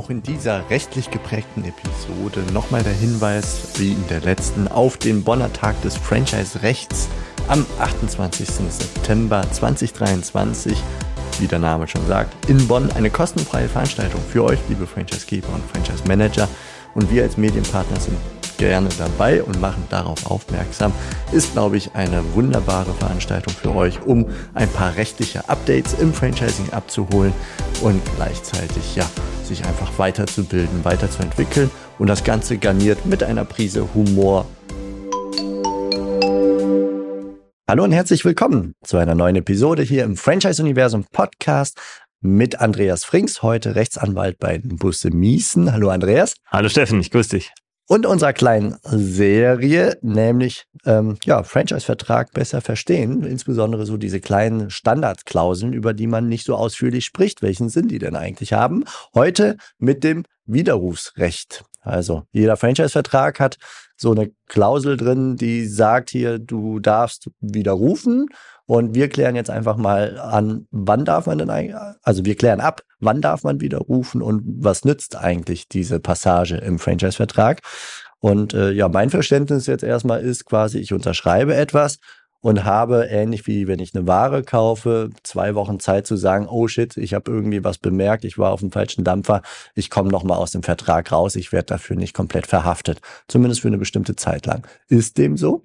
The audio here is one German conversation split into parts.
Auch in dieser rechtlich geprägten Episode nochmal der Hinweis, wie in der letzten, auf den Bonner Tag des Franchise-Rechts am 28. September 2023. Wie der Name schon sagt, in Bonn eine kostenfreie Veranstaltung für euch, liebe Franchise-Geber und Franchise-Manager. Und wir als Medienpartner sind gerne dabei und machen darauf aufmerksam. Ist, glaube ich, eine wunderbare Veranstaltung für euch, um ein paar rechtliche Updates im Franchising abzuholen und gleichzeitig ja, sich einfach weiterzubilden, weiterzuentwickeln und das Ganze garniert mit einer Prise Humor. Hallo und herzlich willkommen zu einer neuen Episode hier im Franchise Universum Podcast mit Andreas Frings, heute Rechtsanwalt bei Busse Miesen. Hallo Andreas. Hallo Steffen, ich grüße dich und unserer kleinen Serie, nämlich ähm, ja, Franchise-Vertrag besser verstehen, insbesondere so diese kleinen Standardklauseln, über die man nicht so ausführlich spricht. Welchen Sinn die denn eigentlich haben? Heute mit dem Widerrufsrecht. Also jeder Franchise-Vertrag hat so eine Klausel drin, die sagt hier, du darfst widerrufen und wir klären jetzt einfach mal an, wann darf man denn eigentlich, also wir klären ab, wann darf man widerrufen und was nützt eigentlich diese Passage im Franchise-Vertrag. Und äh, ja, mein Verständnis jetzt erstmal ist quasi, ich unterschreibe etwas und habe, ähnlich wie wenn ich eine Ware kaufe, zwei Wochen Zeit zu sagen, oh shit, ich habe irgendwie was bemerkt, ich war auf dem falschen Dampfer, ich komme nochmal aus dem Vertrag raus, ich werde dafür nicht komplett verhaftet. Zumindest für eine bestimmte Zeit lang. Ist dem so?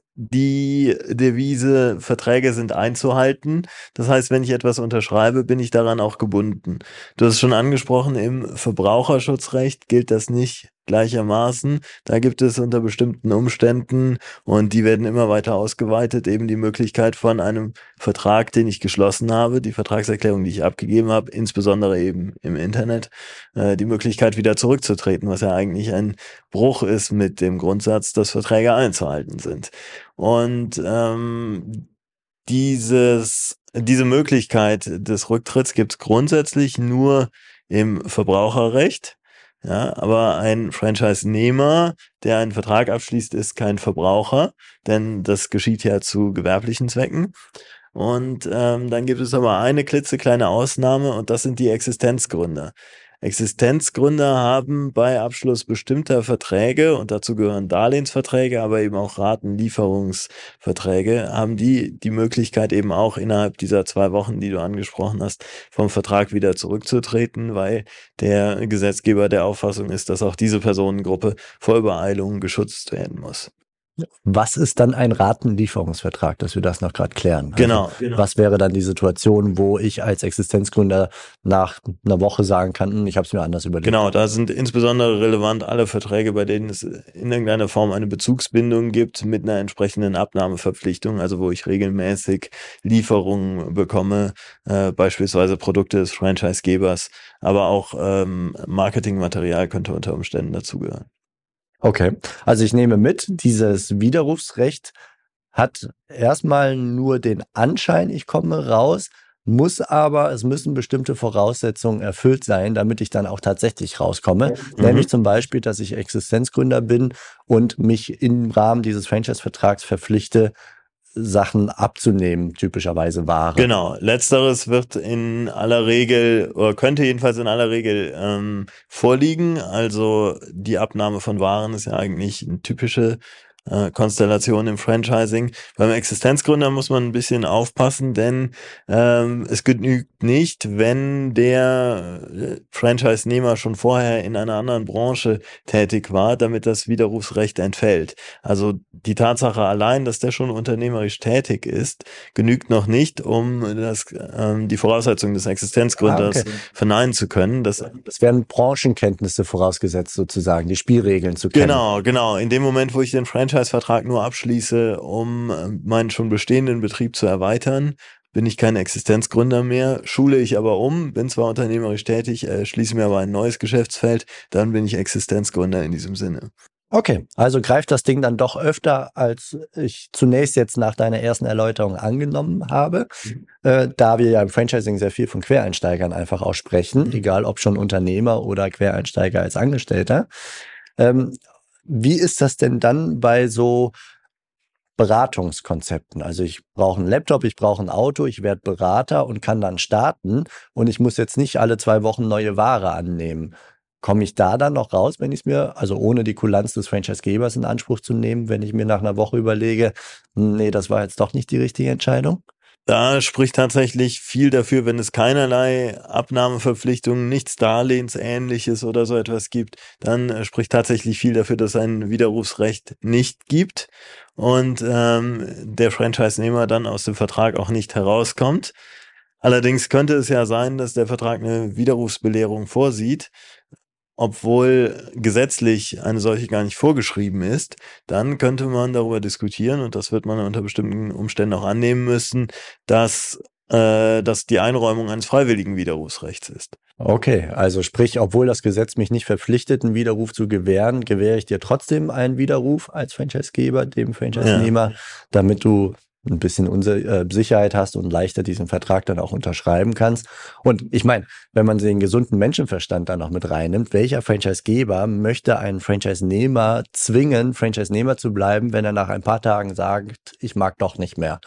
die Devise, Verträge sind einzuhalten. Das heißt, wenn ich etwas unterschreibe, bin ich daran auch gebunden. Du hast es schon angesprochen, im Verbraucherschutzrecht gilt das nicht gleichermaßen. Da gibt es unter bestimmten Umständen und die werden immer weiter ausgeweitet, eben die Möglichkeit von einem Vertrag, den ich geschlossen habe, die Vertragserklärung, die ich abgegeben habe, insbesondere eben im Internet, äh, die Möglichkeit wieder zurückzutreten, was ja eigentlich ein Bruch ist mit dem Grundsatz, dass Verträge einzuhalten sind. Und ähm, dieses, diese Möglichkeit des Rücktritts gibt es grundsätzlich nur im Verbraucherrecht. Ja, aber ein Franchise-Nehmer, der einen Vertrag abschließt, ist kein Verbraucher, denn das geschieht ja zu gewerblichen Zwecken. Und ähm, dann gibt es aber eine klitzekleine Ausnahme und das sind die Existenzgründer. Existenzgründer haben bei Abschluss bestimmter Verträge, und dazu gehören Darlehensverträge, aber eben auch Ratenlieferungsverträge, haben die die Möglichkeit eben auch innerhalb dieser zwei Wochen, die du angesprochen hast, vom Vertrag wieder zurückzutreten, weil der Gesetzgeber der Auffassung ist, dass auch diese Personengruppe vor Übereilung geschützt werden muss. Was ist dann ein Ratenlieferungsvertrag, dass wir das noch gerade klären? Also genau, genau, Was wäre dann die Situation, wo ich als Existenzgründer nach einer Woche sagen kann, hm, ich habe es mir anders überlegt? Genau, da sind insbesondere relevant alle Verträge, bei denen es in irgendeiner Form eine Bezugsbindung gibt mit einer entsprechenden Abnahmeverpflichtung, also wo ich regelmäßig Lieferungen bekomme, äh, beispielsweise Produkte des Franchisegebers, aber auch ähm, Marketingmaterial könnte unter Umständen dazugehören. Okay, also ich nehme mit, dieses Widerrufsrecht hat erstmal nur den Anschein, ich komme raus, muss aber, es müssen bestimmte Voraussetzungen erfüllt sein, damit ich dann auch tatsächlich rauskomme. Mhm. Nämlich zum Beispiel, dass ich Existenzgründer bin und mich im Rahmen dieses Franchise-Vertrags verpflichte, Sachen abzunehmen, typischerweise Ware. Genau, letzteres wird in aller Regel oder könnte jedenfalls in aller Regel ähm, vorliegen. Also die Abnahme von Waren ist ja eigentlich eine typische äh, Konstellation im Franchising. Beim Existenzgründer muss man ein bisschen aufpassen, denn ähm, es genügt nicht, wenn der äh, Franchise-Nehmer schon vorher in einer anderen Branche tätig war, damit das Widerrufsrecht entfällt. Also die Tatsache allein, dass der schon unternehmerisch tätig ist, genügt noch nicht, um das, ähm, die Voraussetzungen des Existenzgründers ah, okay. verneinen zu können. Das, das werden Branchenkenntnisse vorausgesetzt, sozusagen, die Spielregeln zu kennen. Genau, genau. In dem Moment, wo ich den Franchise Franchise-Vertrag nur abschließe, um äh, meinen schon bestehenden Betrieb zu erweitern, bin ich kein Existenzgründer mehr, schule ich aber um, bin zwar unternehmerisch tätig, äh, schließe mir aber ein neues Geschäftsfeld, dann bin ich Existenzgründer in diesem Sinne. Okay, also greift das Ding dann doch öfter, als ich zunächst jetzt nach deiner ersten Erläuterung angenommen habe, mhm. äh, da wir ja im Franchising sehr viel von Quereinsteigern einfach auch sprechen, mhm. egal ob schon Unternehmer oder Quereinsteiger als Angestellter. Ähm, wie ist das denn dann bei so Beratungskonzepten? Also ich brauche einen Laptop, ich brauche ein Auto, ich werde Berater und kann dann starten und ich muss jetzt nicht alle zwei Wochen neue Ware annehmen. Komme ich da dann noch raus, wenn ich es mir, also ohne die Kulanz des Franchise-Gebers in Anspruch zu nehmen, wenn ich mir nach einer Woche überlege, nee, das war jetzt doch nicht die richtige Entscheidung? Da spricht tatsächlich viel dafür, wenn es keinerlei Abnahmeverpflichtungen, nichts Darlehensähnliches oder so etwas gibt, dann äh, spricht tatsächlich viel dafür, dass ein Widerrufsrecht nicht gibt und ähm, der Franchise-Nehmer dann aus dem Vertrag auch nicht herauskommt. Allerdings könnte es ja sein, dass der Vertrag eine Widerrufsbelehrung vorsieht obwohl gesetzlich eine solche gar nicht vorgeschrieben ist, dann könnte man darüber diskutieren und das wird man unter bestimmten Umständen auch annehmen müssen, dass äh, dass die Einräumung eines freiwilligen Widerrufsrechts ist. Okay, also sprich, obwohl das Gesetz mich nicht verpflichtet, einen Widerruf zu gewähren, gewähre ich dir trotzdem einen Widerruf als Franchisegeber, dem Franchise-Nehmer, ja. damit du ein bisschen äh, Sicherheit hast und leichter diesen Vertrag dann auch unterschreiben kannst. Und ich meine, wenn man den gesunden Menschenverstand dann noch mit reinnimmt, welcher Franchisegeber möchte einen Franchise-Nehmer zwingen, Franchise-Nehmer zu bleiben, wenn er nach ein paar Tagen sagt, ich mag doch nicht mehr?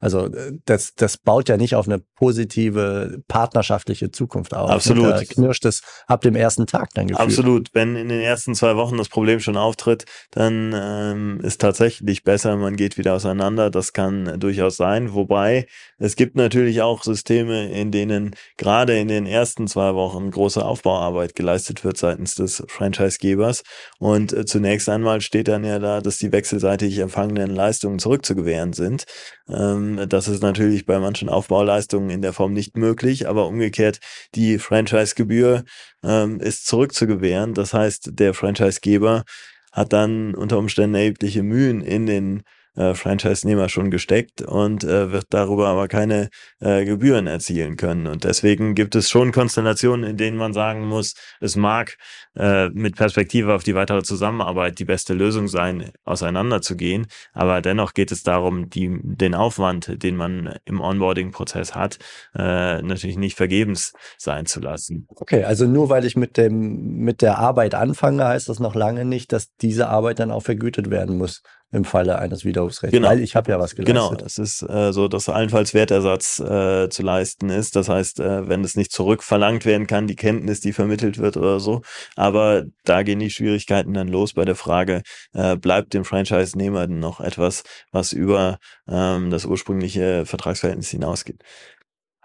Also äh, das, das baut ja nicht auf eine positive partnerschaftliche Zukunft auf. Absolut. Da knirscht es ab dem ersten Tag dann gefühlt. Absolut. Wenn in den ersten zwei Wochen das Problem schon auftritt, dann ähm, ist tatsächlich besser, man geht wieder auseinander. Das kann durchaus sein. Wobei es gibt natürlich auch Systeme, in denen gerade in den ersten zwei Wochen große Aufbauarbeit geleistet wird seitens des Franchisegebers. Und äh, zunächst einmal steht dann ja da, dass die wechselseitig empfangenen Leistungen zurückzugewähren sind. Ähm, das ist natürlich bei manchen Aufbauleistungen in der Form nicht möglich, aber umgekehrt die Franchise-Gebühr ähm, ist zurückzugewähren. Das heißt, der Franchisegeber hat dann unter Umständen erhebliche Mühen in den äh, Franchise-Nehmer schon gesteckt und äh, wird darüber aber keine äh, Gebühren erzielen können. Und deswegen gibt es schon Konstellationen, in denen man sagen muss, es mag äh, mit Perspektive auf die weitere Zusammenarbeit die beste Lösung sein, auseinanderzugehen. Aber dennoch geht es darum, die, den Aufwand, den man im Onboarding-Prozess hat, äh, natürlich nicht vergebens sein zu lassen. Okay, also nur weil ich mit dem mit der Arbeit anfange, heißt das noch lange nicht, dass diese Arbeit dann auch vergütet werden muss im Falle eines Widerrufsrechts, genau. weil ich habe ja was geleistet. Genau, es ist äh, so, dass allenfalls Wertersatz äh, zu leisten ist. Das heißt, äh, wenn es nicht zurückverlangt werden kann, die Kenntnis, die vermittelt wird oder so. Aber da gehen die Schwierigkeiten dann los bei der Frage, äh, bleibt dem Franchise-Nehmer noch etwas, was über ähm, das ursprüngliche Vertragsverhältnis hinausgeht.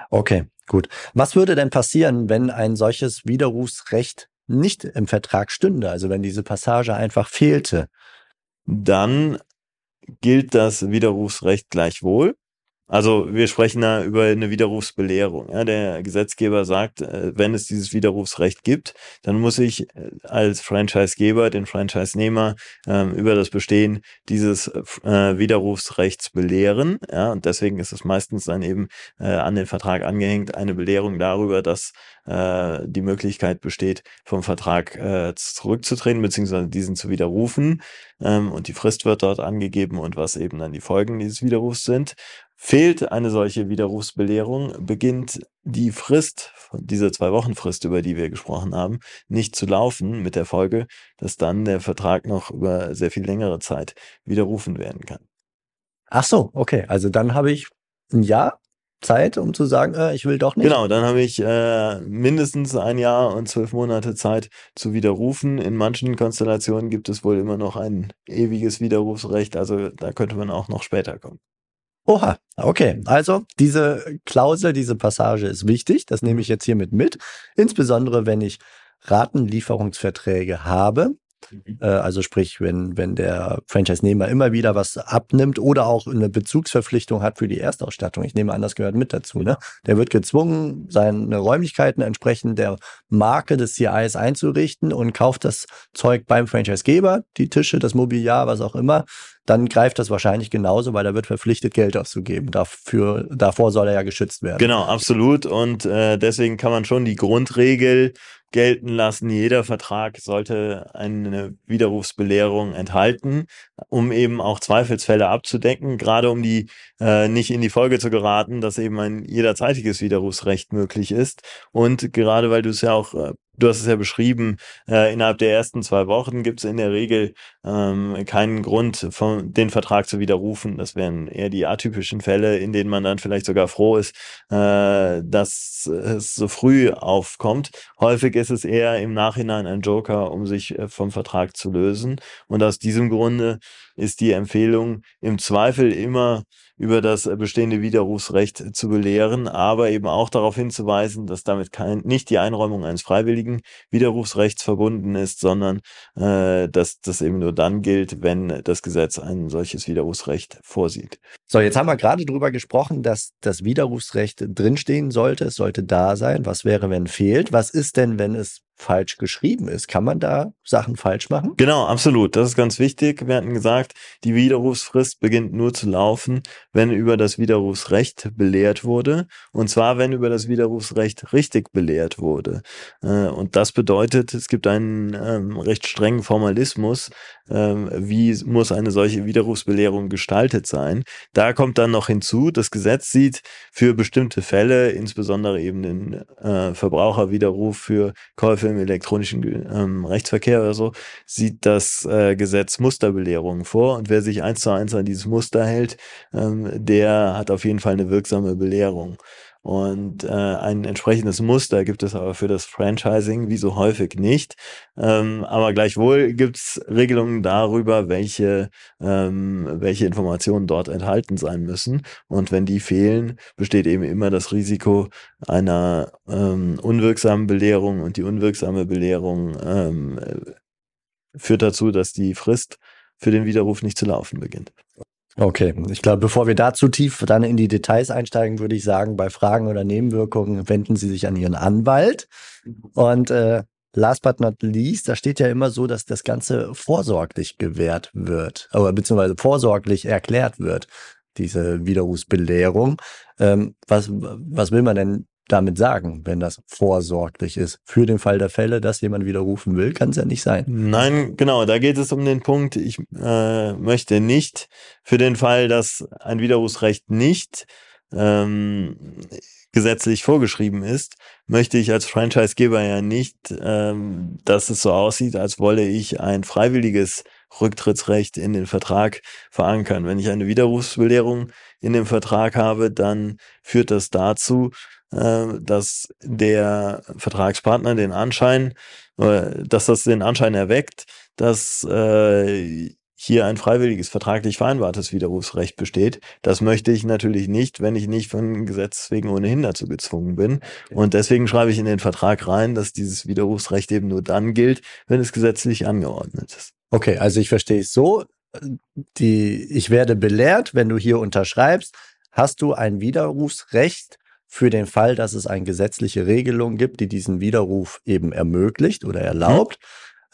Okay, gut. Was würde denn passieren, wenn ein solches Widerrufsrecht nicht im Vertrag stünde, also wenn diese Passage einfach fehlte? Dann gilt das Widerrufsrecht gleichwohl. Also wir sprechen da über eine Widerrufsbelehrung. Ja, der Gesetzgeber sagt, äh, wenn es dieses Widerrufsrecht gibt, dann muss ich äh, als Franchisegeber den Franchisenehmer äh, über das Bestehen dieses äh, Widerrufsrechts belehren. Ja, und deswegen ist es meistens dann eben äh, an den Vertrag angehängt eine Belehrung darüber, dass äh, die Möglichkeit besteht, vom Vertrag äh, zurückzutreten beziehungsweise diesen zu widerrufen. Ähm, und die Frist wird dort angegeben und was eben dann die Folgen dieses Widerrufs sind. Fehlt eine solche Widerrufsbelehrung, beginnt die Frist, diese zwei Wochen Frist, über die wir gesprochen haben, nicht zu laufen, mit der Folge, dass dann der Vertrag noch über sehr viel längere Zeit widerrufen werden kann. Ach so, okay. Also dann habe ich ein Jahr Zeit, um zu sagen, äh, ich will doch nicht. Genau, dann habe ich äh, mindestens ein Jahr und zwölf Monate Zeit zu widerrufen. In manchen Konstellationen gibt es wohl immer noch ein ewiges Widerrufsrecht, also da könnte man auch noch später kommen. Oha, okay. Also diese Klausel, diese Passage ist wichtig. Das nehme ich jetzt hiermit mit. Insbesondere, wenn ich Ratenlieferungsverträge habe. Mhm. Äh, also sprich, wenn, wenn der Franchise-Nehmer immer wieder was abnimmt oder auch eine Bezugsverpflichtung hat für die Erstausstattung. Ich nehme an, das gehört mit dazu. Ne? Der wird gezwungen, seine Räumlichkeiten entsprechend der Marke des CIs einzurichten und kauft das Zeug beim Franchise-Geber, die Tische, das Mobiliar, was auch immer. Dann greift das wahrscheinlich genauso, weil er wird verpflichtet, Geld auszugeben. Dafür, davor soll er ja geschützt werden. Genau, absolut. Und äh, deswegen kann man schon die Grundregel gelten lassen, jeder Vertrag sollte eine Widerrufsbelehrung enthalten, um eben auch Zweifelsfälle abzudecken, gerade um die äh, nicht in die Folge zu geraten, dass eben ein jederzeitiges Widerrufsrecht möglich ist. Und gerade weil du es ja auch äh, du hast es ja beschrieben, äh, innerhalb der ersten zwei Wochen gibt es in der Regel ähm, keinen Grund, von, den Vertrag zu widerrufen. Das wären eher die atypischen Fälle, in denen man dann vielleicht sogar froh ist, äh, dass es so früh aufkommt. Häufig ist es eher im Nachhinein ein Joker, um sich äh, vom Vertrag zu lösen. Und aus diesem Grunde ist die Empfehlung im Zweifel immer über das bestehende Widerrufsrecht zu belehren, aber eben auch darauf hinzuweisen, dass damit kein, nicht die Einräumung eines freiwilligen Widerrufsrechts verbunden ist, sondern äh, dass das eben nur dann gilt, wenn das Gesetz ein solches Widerrufsrecht vorsieht. So, jetzt haben wir gerade darüber gesprochen, dass das Widerrufsrecht drinstehen sollte. Es sollte da sein. Was wäre, wenn fehlt? Was ist denn, wenn es falsch geschrieben ist. Kann man da Sachen falsch machen? Genau, absolut. Das ist ganz wichtig. Wir hatten gesagt, die Widerrufsfrist beginnt nur zu laufen, wenn über das Widerrufsrecht belehrt wurde. Und zwar, wenn über das Widerrufsrecht richtig belehrt wurde. Äh, und das bedeutet, es gibt einen ähm, recht strengen Formalismus. Ähm, wie muss eine solche Widerrufsbelehrung gestaltet sein? Da kommt dann noch hinzu, das Gesetz sieht für bestimmte Fälle, insbesondere eben den äh, Verbraucherwiderruf für Käufe im elektronischen ähm, Rechtsverkehr oder so, sieht das äh, Gesetz Musterbelehrungen vor. Und wer sich eins zu eins an dieses Muster hält, ähm, der hat auf jeden Fall eine wirksame Belehrung. Und äh, ein entsprechendes Muster gibt es aber für das Franchising, wie so häufig nicht. Ähm, aber gleichwohl gibt es Regelungen darüber, welche, ähm, welche Informationen dort enthalten sein müssen. Und wenn die fehlen, besteht eben immer das Risiko einer ähm, unwirksamen Belehrung. Und die unwirksame Belehrung ähm, führt dazu, dass die Frist für den Widerruf nicht zu laufen beginnt. Okay, ich glaube, bevor wir da zu tief dann in die Details einsteigen, würde ich sagen, bei Fragen oder Nebenwirkungen wenden Sie sich an Ihren Anwalt. Und äh, last but not least, da steht ja immer so, dass das Ganze vorsorglich gewährt wird, oder beziehungsweise vorsorglich erklärt wird, diese Widerrufsbelehrung. Ähm, was, was will man denn damit sagen, wenn das vorsorglich ist. Für den Fall der Fälle, dass jemand widerrufen will, kann es ja nicht sein. Nein, genau, da geht es um den Punkt, ich äh, möchte nicht für den Fall, dass ein Widerrufsrecht nicht ähm, gesetzlich vorgeschrieben ist, möchte ich als Franchisegeber ja nicht, ähm, dass es so aussieht, als wolle ich ein freiwilliges Rücktrittsrecht in den Vertrag verankern. Wenn ich eine Widerrufsbelehrung in dem Vertrag habe, dann führt das dazu, dass der Vertragspartner den Anschein, dass das den Anschein erweckt, dass äh, hier ein freiwilliges, vertraglich vereinbartes Widerrufsrecht besteht. Das möchte ich natürlich nicht, wenn ich nicht von Gesetz wegen ohnehin dazu gezwungen bin. Und deswegen schreibe ich in den Vertrag rein, dass dieses Widerrufsrecht eben nur dann gilt, wenn es gesetzlich angeordnet ist. Okay, also ich verstehe es so. Die, ich werde belehrt, wenn du hier unterschreibst, hast du ein Widerrufsrecht für den Fall, dass es eine gesetzliche Regelung gibt, die diesen Widerruf eben ermöglicht oder erlaubt.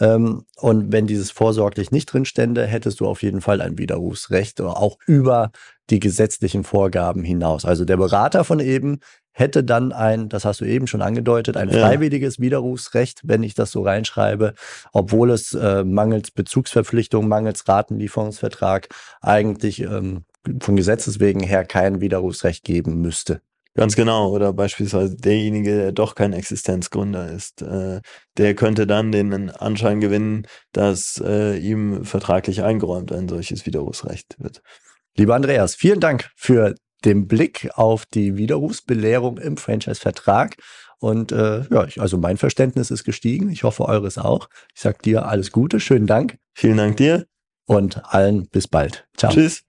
Mhm. Und wenn dieses vorsorglich nicht drin stände, hättest du auf jeden Fall ein Widerrufsrecht oder auch über die gesetzlichen Vorgaben hinaus. Also der Berater von eben hätte dann ein, das hast du eben schon angedeutet, ein freiwilliges ja. Widerrufsrecht, wenn ich das so reinschreibe, obwohl es äh, mangels Bezugsverpflichtung, mangels Ratenlieferungsvertrag eigentlich ähm, von Gesetzes wegen her kein Widerrufsrecht geben müsste. Ganz genau. Oder beispielsweise derjenige, der doch kein Existenzgründer ist, äh, der könnte dann den Anschein gewinnen, dass äh, ihm vertraglich eingeräumt ein solches Widerrufsrecht wird. Lieber Andreas, vielen Dank für den Blick auf die Widerrufsbelehrung im Franchise-Vertrag. Und äh, ja, ich, also mein Verständnis ist gestiegen. Ich hoffe, eures auch. Ich sage dir alles Gute, schönen Dank. Vielen Dank dir. Und allen bis bald. Ciao. Tschüss.